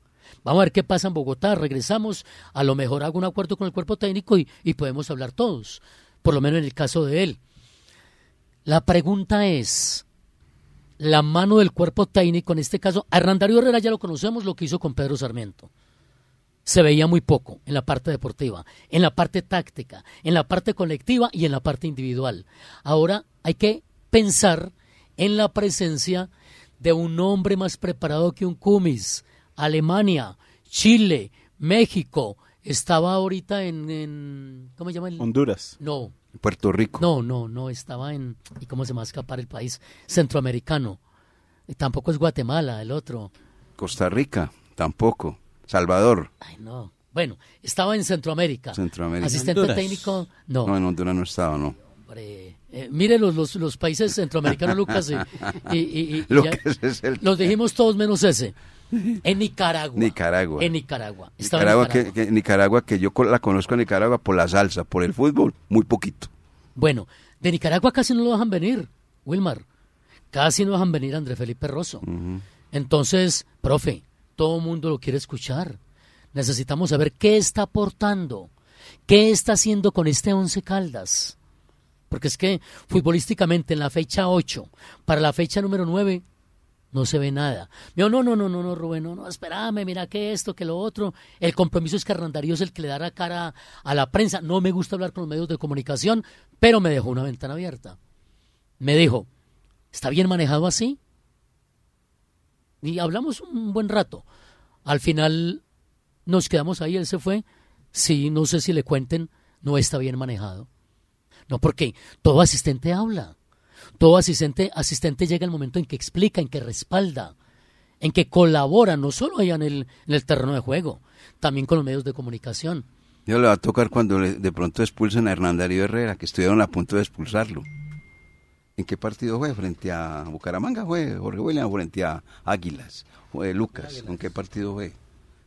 Vamos a ver qué pasa en Bogotá, regresamos, a lo mejor hago un acuerdo con el cuerpo técnico y, y podemos hablar todos, por lo menos en el caso de él. La pregunta es, la mano del cuerpo técnico, en este caso, a Hernán Darío Herrera ya lo conocemos, lo que hizo con Pedro Sarmiento. Se veía muy poco en la parte deportiva, en la parte táctica, en la parte colectiva y en la parte individual. Ahora hay que pensar en la presencia de un hombre más preparado que un Cumis. Alemania, Chile, México. Estaba ahorita en, en- ¿cómo se llama? El? Honduras. No, Puerto Rico. no, no, no, estaba en, ¿y cómo se me va a escapar el país? Centroamericano. Y tampoco es Guatemala, el otro. Costa Rica, tampoco. Salvador. Ay, no. Bueno, estaba en Centroamérica. Centroamérica. Asistente Honduras. técnico, no. No, en Honduras no estaba, no. Hombre, eh, mire los, los, los países centroamericanos, Lucas, y, y- y- ya- es el los dijimos todos menos ese. En Nicaragua. Nicaragua. En Nicaragua. Estaba en Nicaragua, Nicaragua. Que, que Nicaragua, que yo la conozco a Nicaragua por la salsa, por el fútbol, muy poquito. Bueno, de Nicaragua casi no lo dejan venir, Wilmar. Casi no dejan venir a André Felipe Rosso. Entonces, profe, todo el mundo lo quiere escuchar. Necesitamos saber qué está aportando, qué está haciendo con este Once Caldas. Porque es que futbolísticamente en la fecha 8, para la fecha número 9, no se ve nada. Me dijo, no, no, no, no, no, Rubén, no, no, espérame, mira que esto, que lo otro. El compromiso es que Hernán Darío es el que le dará cara a la prensa. No me gusta hablar con los medios de comunicación, pero me dejó una ventana abierta. Me dijo, ¿está bien manejado así? Y hablamos un buen rato. Al final nos quedamos ahí, él se fue. Sí, no sé si le cuenten, no está bien manejado. No, porque todo asistente habla. Todo asistente, asistente llega el momento en que explica, en que respalda, en que colabora, no solo allá en el, en el terreno de juego, también con los medios de comunicación. Yo le va a tocar cuando le- de pronto expulsen a Hernán Darío Herrera, que estuvieron a punto de expulsarlo. ¿En qué partido fue? Frente a Bucaramanga fue Jorge William, frente a Águilas. Fue Lucas. ¿Con qué partido fue?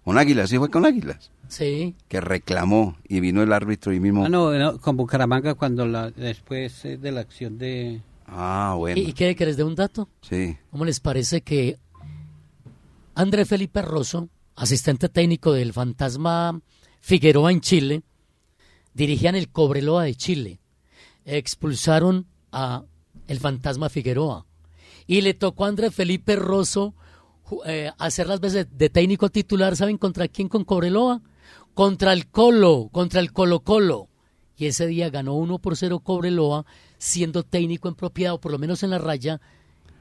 Con Águilas, sí fue con Águilas. Sí, Que reclamó y vino el árbitro y mismo. Ah, no, no, con Bucaramanga cuando la, después eh, de la acción de... Ah, bueno. ¿Y, y quiere que les dé un dato? Sí. ¿Cómo les parece que André Felipe Rosso, asistente técnico del Fantasma Figueroa en Chile, dirigían el Cobreloa de Chile? Expulsaron a el Fantasma Figueroa y le tocó a André Felipe Rosso eh, hacer las veces de técnico titular, ¿saben contra quién con Cobreloa? Contra el Colo, contra el Colo Colo. Y ese día ganó 1 por 0 Cobreloa, siendo técnico en propiedad, o por lo menos en la raya,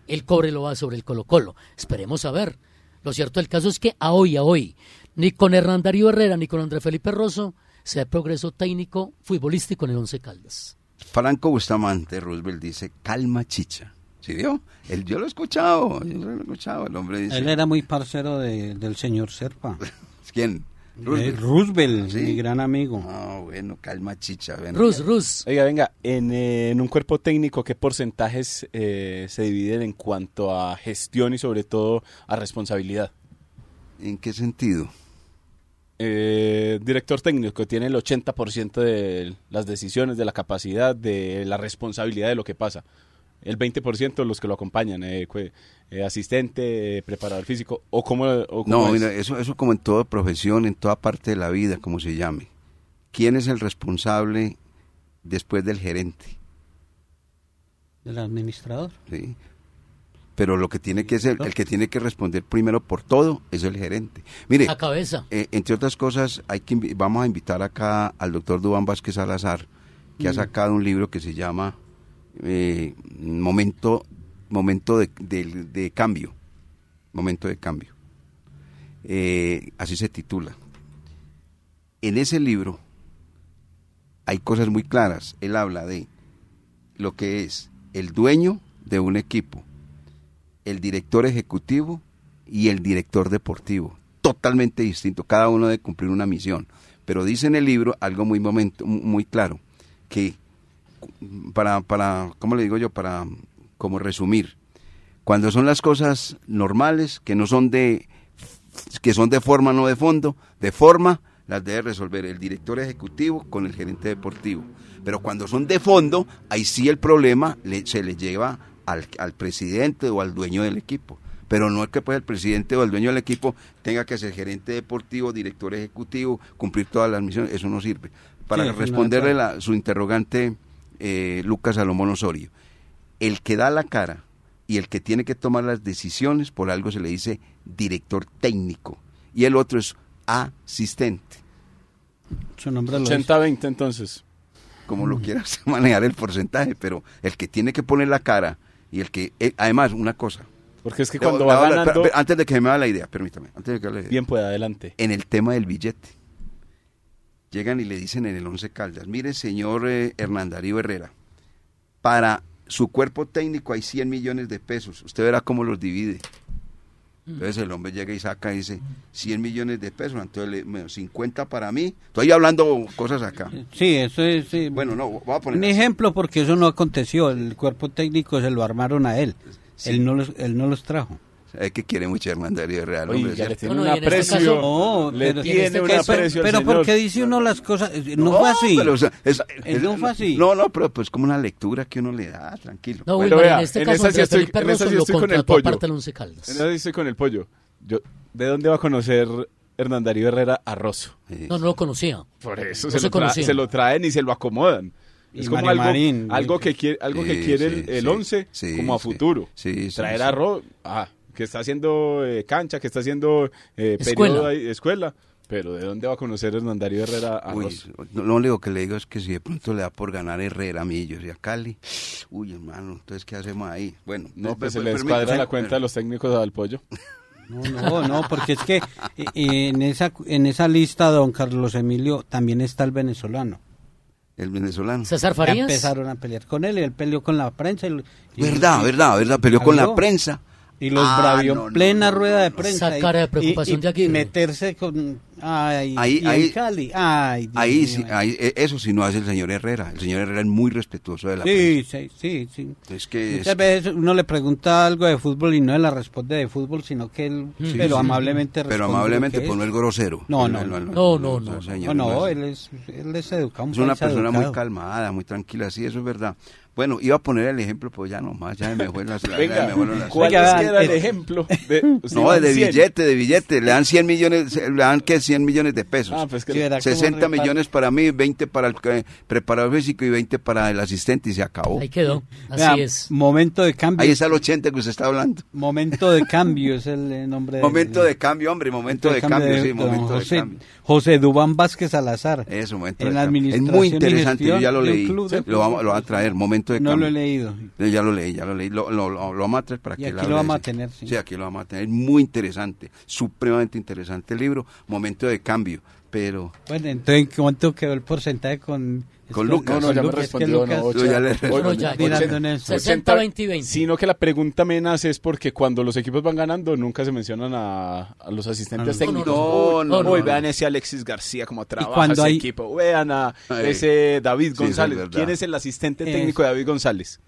el Cobreloa sobre el Colo Colo. Esperemos a ver. Lo cierto del caso es que a hoy, a hoy, ni con Hernán Darío Herrera ni con André Felipe Rosso se da progreso técnico futbolístico en el Once Caldas. Franco Bustamante Roosevelt dice, calma chicha. ¿Sí vio? Él, yo lo he escuchado, yo lo he escuchado. El hombre dice, Él era muy parcero de- del señor Serpa. ¿quién? Eh, Roosevelt. Roosevelt, ¿Sí? mi gran amigo. Ah, bueno, calma chicha. ven Rus. Oiga, venga, en, eh, en un cuerpo técnico, ¿qué porcentajes eh, se dividen en cuanto a gestión y sobre todo a responsabilidad? ¿En qué sentido? Eh, director técnico tiene el 80% de las decisiones, de la capacidad, de la responsabilidad de lo que pasa. El 20% los que lo acompañan, eh, eh, asistente, eh, preparador físico, o cómo No, es? mira, eso, eso como en toda profesión, en toda parte de la vida, como se llame. ¿Quién es el responsable después del gerente? Del administrador. ¿sí? Pero lo que tiene que ser, el que tiene que responder primero por todo es el gerente. Mire, La cabeza. eh, entre otras cosas, hay que vamos a invitar acá al doctor Dubán Vázquez Salazar, que ha sacado un libro que se llama eh, Momento, momento de, de- Cambio. Momento de Cambio. Eh, así se titula. En ese libro hay cosas muy claras. Él habla de lo que es el dueño de un equipo, el director ejecutivo y el director deportivo. Totalmente distinto, cada uno debe cumplir una misión. Pero dice en el libro algo muy, momento, muy claro, que para, para, ¿cómo le digo yo? Para, como resumir, cuando son las cosas normales, que no son de, que son de forma, no de fondo, de forma, las debe resolver el director ejecutivo con el gerente deportivo. Pero cuando son de fondo, ahí sí el problema le- se le lleva al, al presidente o al dueño del equipo. Pero no es que pues el presidente o el dueño del equipo tenga que ser gerente deportivo, director ejecutivo, cumplir todas las misiones, eso no sirve. Para Sí, responderle la- su interrogante, eh, Lucas Salomón Osorio, el que da la cara y el que tiene que tomar las decisiones, por algo se le dice director técnico, y el otro es asistente, Su nombre lo dice. 80-20 entonces. como lo quieras manejar el porcentaje, pero el que tiene que poner la cara y el que, eh, además, una cosa, Porque es que cuando le va voy a hablar- ganando, antes de que me haga la idea, permítame, antes de que hable la idea. bien puede adelante. en el tema del billete. Llegan y le dicen en el Once Caldas, mire señor eh, Hernán Darío Herrera, para su cuerpo técnico hay 100 millones de pesos, usted verá cómo los divide. Entonces el hombre llega y saca y dice 100 millones de pesos, entonces le, bueno, 50 para mí. Estoy hablando cosas acá. Sí, eso es. sí. Bueno, no, voy a poner Un así. ejemplo, porque eso no aconteció. El cuerpo técnico se lo armaron a él. Sí. Él, no los, él no los trajo. Es que quiere mucho Hernán Darío Herrera. el Oye, hombre, ya le tiene No, no, un y este aprecio. caso- No, le pero- tiene en este un caso- aprecio al Pero porque dice uno las cosas. eh, No, fue así. pero, o sea, es- Eh, es- no fue así. No, no, pero pues como una lectura que uno le da, tranquilo. No, Bueno, vea, en este en caso esa sí estoy- en esa sí estoy con el pollo. aparte Once Caldas. En eso estoy con el pollo. Yo, ¿De dónde va a conocer Hernán Darío Herrera a Rosso? Sí. No, no lo conocía. Por eso No se, se lo se lo traen y se lo acomodan. Y Es como Mario algo, Marín, algo sí. que quiere, algo que Sí, quiere sí, el, el sí, 11 sí, como a sí. futuro. Sí, sí, Traer sí. a Ro, ah, que está haciendo eh, cancha, que está haciendo eh, Escuela. periodo ahí, escuela. Pero ¿de dónde va a conocer Hernán Darío Herrera a Uy, no, lo único que le digo es que si de pronto le da por ganar Herrera, Millos y a Cali, uy, hermano, entonces, ¿qué hacemos ahí? Bueno, No, pues per- se le per- descuadra permítame, la cuenta de los técnicos al pollo. No, no, no, porque es que eh, en esa, en esa lista, don Carlos Emilio, también está el venezolano. El venezolano. César Farías. empezaron a pelear con él y él peleó con la prensa. Y, y- Verdad, y- verdad, verdad, peleó con la prensa. Y los Ah, bravió en no, plena no, rueda de prensa. Esa y- cara de y- preocupación y- de Aguirre. Y meterse con... Ay, Ahí- y ahí- Cali. Ay, Dios Ahí, mío, sí, ay. ahí, eh, eso sí no hace el señor Herrera. El señor Herrera es muy respetuoso de la Sí, sí, sí, sí. Es que Muchas es- veces uno le pregunta algo de fútbol y no le responde de fútbol, sino que él, Sí, pero sí. amablemente pero responde amablemente, lo que pues no es. grosero. No, no, no, no, no, no. señor, No, no, él es, él es educado. un Es una persona muy calmada, muy tranquila, sí, eso es verdad. Bueno, iba a poner el ejemplo, pues ya nomás, ya me fue la Venga, me las- ¿cuál es que era el ejemplo? De, No, iban de 100. billete, de billete. Le dan 100 millones, le dan que 100 millones de pesos. Ah, pues que Sí, era como 60 reparte. millones para mí, 20 para el preparador físico y 20 para el asistente y se acabó. Ahí quedó. Así Vea, es. Momento de cambio. Ahí está el 80 que usted está hablando. Momento de cambio es el eh, nombre. Momento de cambio, hombre, momento de cambio, sí, don momento de José, cambio. José Dubán Vázquez Salazar. Eso, momento en de la cambio. Es administración muy interesante, yo ya lo de leí. club de Lo vamos, lo va a traer, momento de No cambio. lo he leído. Yo ya lo leí, ya lo leí. Lo, lo, lo- lo vamos a traer para Y que aquí lo vamos a tener, sí. Sí, aquí lo vamos a tener. Muy interesante, supremamente interesante el libro. Momento de cambio. Pero Bueno, entonces, ¿cuánto quedó el porcentaje con... Con es Lucas. No, no, ya me es respondió, Lucas- no, Yo ya le- No, ya, ochenta- ya. en eso. 60, 20 y 20. Sino que la pregunta me nace es porque cuando los equipos van ganando nunca se mencionan a, a los asistentes No, técnicos. no, no, no, uy, no. vean ese Alexis García como trabaja ese hay- equipo. Vean a Ay. ese David Sí, es González. verdad. ¿Quién es el asistente Es- técnico de David González?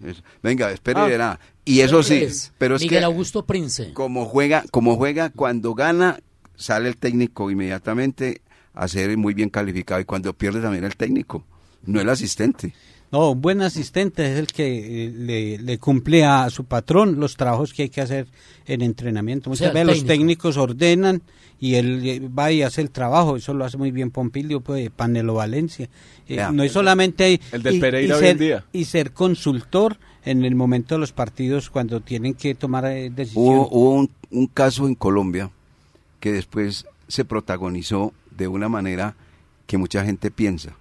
Venga, espere Ah. y verá. Y eso sí, Es pero es Miguel que Augusto Prince. como juega, como juega, cuando gana, sale el técnico inmediatamente a ser muy bien calificado y cuando pierde también el técnico, no el asistente. No, un buen asistente es el que eh, le, le cumple a su patrón los trabajos que hay que hacer en entrenamiento. O sea, Muchas veces los técnico. técnicos ordenan y él eh, va y hace el trabajo. Eso lo hace muy bien Pompilio, pues, Panelo Valencia. Eh, Ya. no es solamente El del y- Pereira y hoy en ser, día. y ser consultor en el momento de los partidos cuando tienen que tomar eh, Hubo, decisiones. hubo un, un caso en Colombia que después se protagonizó de una manera que mucha gente piensa.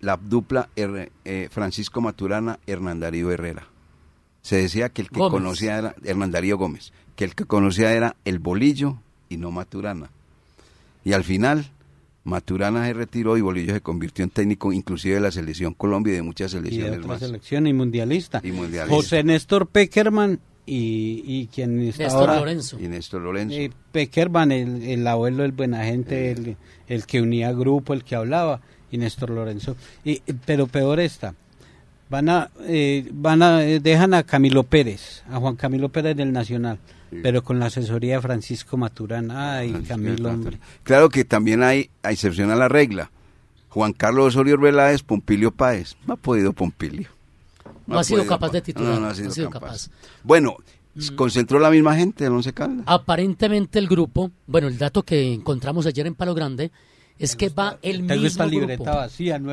La dupla eh, Francisco Maturana, Hernán Darío Herrera. Se decía que el que Gómez. conocía era Hernán Darío Gómez, que el que conocía era el Bolillo y no Maturana. Y al final, Maturana se retiró y Bolillo se convirtió en técnico inclusive de la selección Colombia y de muchas y de selecciones más. selección y mundialista. Y mundialista. José Néstor Peckerman y, y quien está Néstor ahora... Lorenzo. Y Néstor Lorenzo. Eh, Peckerman, el, el abuelo del buena gente, el, el que unía grupo, el que hablaba, y Néstor Lorenzo. Y, pero peor está, van a, eh, van a, eh, dejan a Camilo Pérez, a Juan Camilo Pérez del Nacional, pero con la asesoría de Francisco Maturana. Ay, Camilo, hombre. Claro que también hay, a excepción a la regla. Juan Carlos Osorio Veláez, Pompilio Páez. No ha podido Pompilio. No ha sido capaz de titular, No, no ha no sido, ha sido capaz. capaz. Bueno, concentró la misma gente el Once Caldas. Aparentemente el grupo, bueno, el dato que encontramos ayer en Palo Grande es que va el Tengo esta mismo libreta grupo. vacía, no,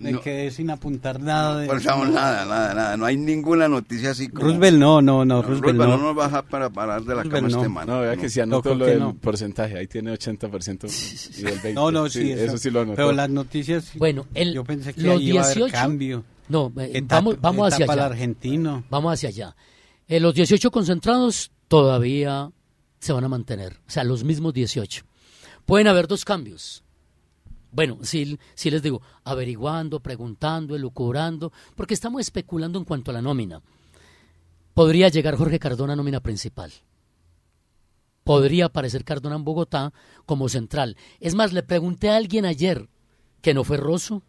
me No. quedé sin apuntar nada. De, No forzamos nada, nada, nada. No hay ninguna noticia así como... Roosevelt no, no, no, No, Roosevelt Roosevelt no. no nos baja para parar de la Roosevelt cama no. este man. No, vea que si anotó lo del no. porcentaje. Ahí tiene 80% y el 20%. No, no, sí, eso, sí lo anotó. Pero las noticias, Bueno, el- yo pensé que los ahí iba a haber 18 cambio. No, eh, vamos, vamos hacia allá. argentino. Vamos hacia allá. Eh, los 18 concentrados todavía se van a mantener, o sea, los mismos 18. Pueden haber dos cambios. Bueno, sí, sí les digo, averiguando, preguntando, elucubrando, porque estamos especulando en cuanto a la nómina. Podría llegar Jorge Cardona a nómina principal. Podría aparecer Cardona en Bogotá como central. Es más, le pregunté a alguien ayer que no fue Rosso,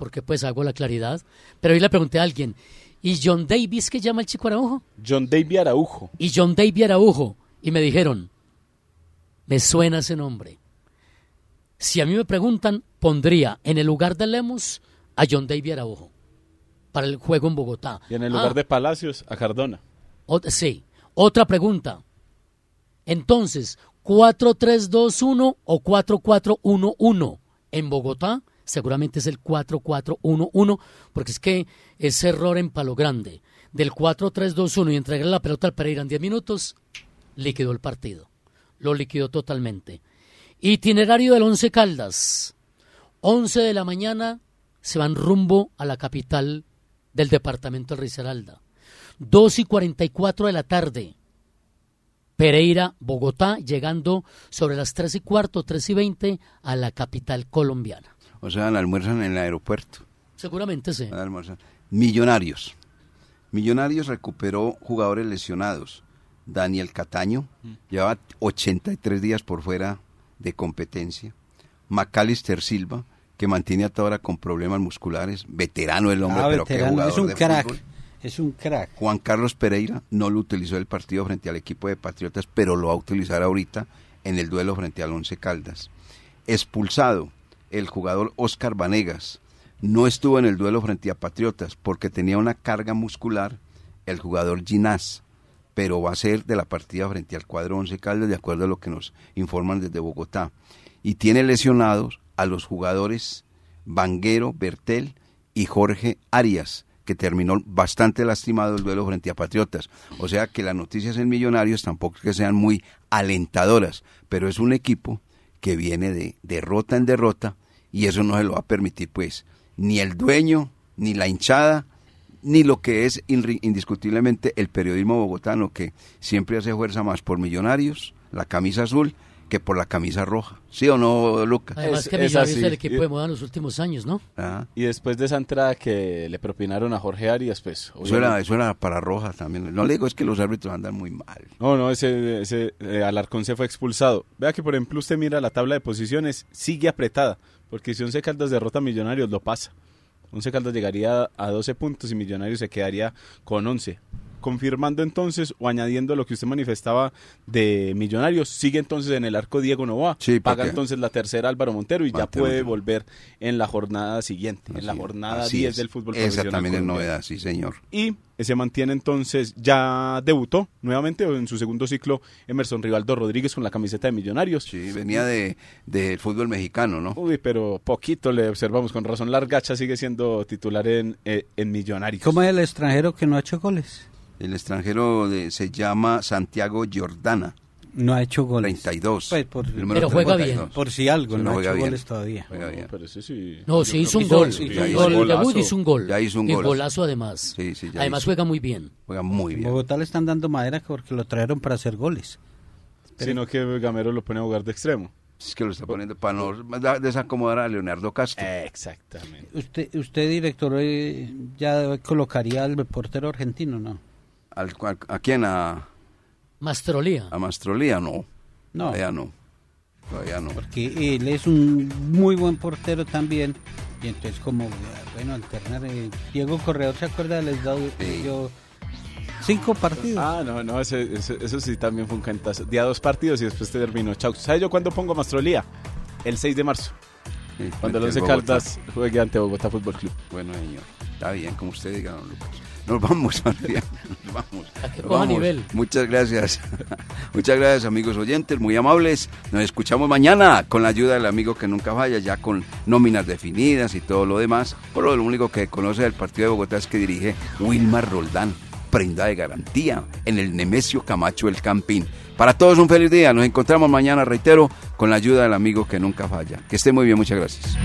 porque pues hago la claridad, pero hoy le pregunté a alguien, ¿y John Davis que llama el chico Araujo? John Davy Araujo. Y John Davis Araujo. Y me dijeron, me suena ese nombre. Si a mí me preguntan, pondría en el lugar de Lemos a John Davis Araujo para el juego en Bogotá. Y en el Ah, lugar de Palacios, a Cardona. sí. Otra pregunta. Entonces, 4-3-2-1 o 4-4-1-1 en Bogotá, seguramente es el 4-4-1-1, porque es que ese error en Palo Grande del 4-3-2-1 y entregar la pelota al Pereira en 10 minutos, liquidó el partido. Lo liquidó totalmente. Itinerario del Once Caldas. 11 de la mañana se van rumbo a la capital del departamento de Risaralda. 2 y 44 de la tarde. Pereira, Bogotá, llegando sobre las 3 y cuarto, 3 y 20 a la capital colombiana. O sea, almuerzan en el aeropuerto. Seguramente sí. Almuerzan. Millonarios. Millonarios recuperó jugadores lesionados. Daniel Cataño llevaba 83 días por fuera de competencia. Macalister Silva, que mantiene hasta ahora con problemas musculares. Veterano el hombre, Ah, pero que veterano, jugador es un de crack. fútbol. Es un crack. Juan Carlos Pereira no lo utilizó el partido frente al equipo de Patriotas, pero lo va a utilizar ahorita en el duelo frente al Once Caldas. Expulsado el jugador Oscar Vanegas, no estuvo en el duelo frente a Patriotas porque tenía una carga muscular el jugador Ginás, pero va a ser de la partida frente al cuadro Once Caldas de acuerdo a lo que nos informan desde Bogotá. Y tiene lesionados a los jugadores Vanguero, Bertel y Jorge Arias, que terminó bastante lastimado el duelo frente a Patriotas. O sea que las noticias en Millonarios tampoco es que sean muy alentadoras, pero es un equipo que viene de derrota en derrota y eso no se lo va a permitir pues ni el dueño, ni la hinchada, ni lo que es indiscutiblemente el periodismo bogotano que siempre hace fuerza más por Millonarios, la camisa azul, que por la camisa roja. ¿Sí o no, Lucas? Además que Millonarios es, el equipo de moda en los últimos años, ¿no? Y después de esa entrada que le propinaron a Jorge Arias, pues... Eso era, eso era, para roja también. No le digo, es que los árbitros andan muy mal. No, no, ese, ese eh, Alarcón se fue expulsado. Vea que, por ejemplo, usted mira la tabla de posiciones, sigue apretada, porque si Once Caldas derrota a Millonarios, lo pasa. Once Caldas llegaría a 12 puntos y Millonarios se quedaría con 11 confirmando entonces o añadiendo lo que usted manifestaba de Millonarios, sigue entonces en el arco Diego Novoa, paga entonces la tercera Álvaro Montero y ya puede volver en la jornada siguiente, en la jornada 10 del fútbol Esa también es novedad, sí señor. Y se mantiene entonces, ya debutó nuevamente en su segundo ciclo Emerson Rivaldo Rodríguez con la camiseta de Millonarios. Sí, venía de, del fútbol mexicano, ¿no? Uy, pero poquito le observamos, con razón Largacha sigue siendo titular en, eh, en Millonarios. ¿Cómo es el extranjero que no ha hecho goles? El extranjero se llama Santiago Jordana. No ha hecho goles. 32. Pues pero juega bien. Por si algo, no, ha hecho goles todavía. No, sí hizo un gol. Sí, gol. Debut hizo un gol. Ya hizo un y golazo además. Sí, sí, además juega muy bien. Juega muy bien. Bogotá le están dando madera porque lo trajeron para hacer goles. Sino que Gamero lo pone a jugar de extremo. Es que lo está poniendo para no desacomodar a Leonardo Castro. Exactamente. Usted, usted director, eh, ya colocaría al portero argentino, ¿no? Al, ¿A quién? A Mastrolía. A Mastrolía, no. No. Todavía no. Todavía no. Porque él es un muy buen portero también. Y entonces como, bueno, alternar. Eh, Diego Corredor, ¿se acuerda del sí. yo Cinco partidos. Ah, no, no, ese, eso sí también fue un cantazo. Día dos partidos y después terminó. Chau. ¿Sabes yo cuándo pongo Mastrolía? El 6 de marzo. cuando el Once Caldas juegue ante Bogotá Fútbol Club. Bueno, señor. Está bien, como usted diga, don Lucas. Nos vamos, Nos vamos. A vamos. nivel. Muchas gracias. Muchas gracias, amigos oyentes, muy amables. Nos escuchamos mañana con la ayuda del amigo que nunca falla, ya con nóminas definidas y todo lo demás. Por lo único que conoce del partido de Bogotá es que dirige Wilmar Roldán, prenda de garantía en el Nemesio Camacho El Campín. Para todos un feliz día. Nos encontramos mañana, reitero, con la ayuda del amigo que nunca falla. Que esté muy bien, muchas gracias.